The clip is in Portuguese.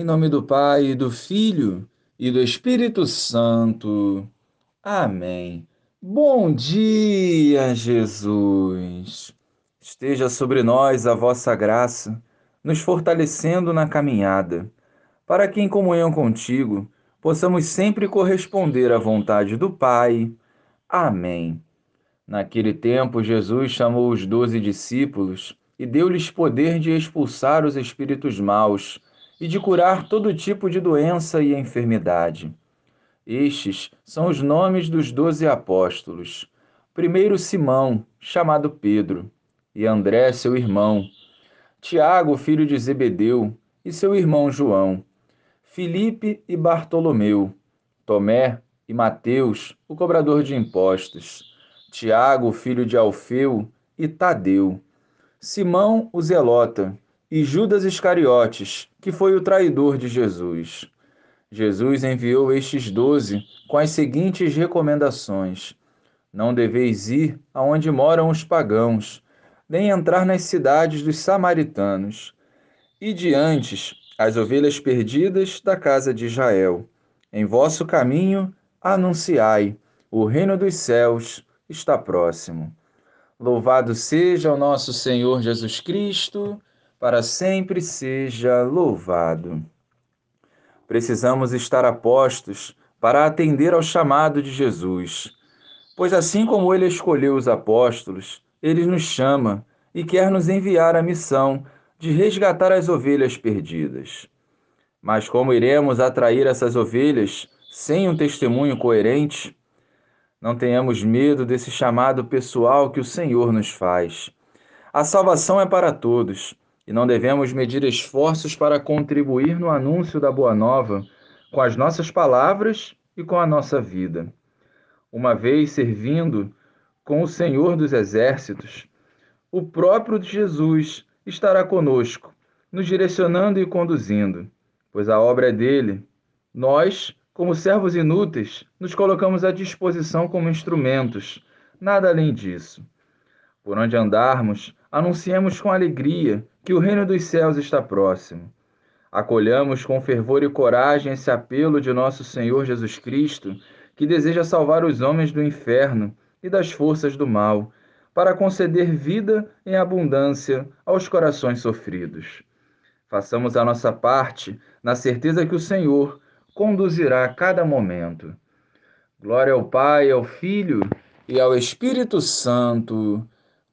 Em nome do Pai, do Filho e do Espírito Santo. Amém. Bom dia, Jesus. Esteja sobre nós a vossa graça, nos fortalecendo na caminhada, para que, em comunhão contigo, possamos sempre corresponder à vontade do Pai. Amém. Naquele tempo, Jesus chamou os doze discípulos e deu-lhes poder de expulsar os espíritos maus e de curar todo tipo de doença e enfermidade. Estes são os nomes dos doze apóstolos. Primeiro Simão, chamado Pedro, e André, seu irmão, Tiago, filho de Zebedeu, e seu irmão João, Filipe e Bartolomeu, Tomé e Mateus, o cobrador de impostos, Tiago, filho de Alfeu, e Tadeu, Simão o Zelota, e Judas Iscariotes, que foi o traidor de Jesus. Jesus enviou estes doze com as seguintes recomendações: Não deveis ir aonde moram os pagãos, nem entrar nas cidades dos samaritanos. E diante as ovelhas perdidas da casa de Israel. Em vosso caminho anunciai: o reino dos céus está próximo. Louvado seja o nosso Senhor Jesus Cristo para sempre seja louvado. Precisamos estar apostos para atender ao chamado de Jesus, pois assim como ele escolheu os apóstolos, ele nos chama e quer nos enviar a missão de resgatar as ovelhas perdidas. Mas como iremos atrair essas ovelhas sem um testemunho coerente? Não tenhamos medo desse chamado pessoal que o Senhor nos faz. A salvação é para todos e não devemos medir esforços para contribuir no anúncio da Boa Nova com as nossas palavras e com a nossa vida. Uma vez servindo com o Senhor dos Exércitos, o próprio Jesus estará conosco, nos direcionando e conduzindo, pois a obra é dele. Nós, como servos inúteis, nos colocamos à disposição como instrumentos, nada além disso. Por onde andarmos, anunciemos com alegria que o reino dos céus está próximo. Acolhamos com fervor e coragem esse apelo de nosso Senhor Jesus Cristo, que deseja salvar os homens do inferno e das forças do mal, para conceder vida em abundância aos corações sofridos. Façamos a nossa parte na certeza que o Senhor conduzirá a cada momento. Glória ao Pai, ao Filho e ao Espírito Santo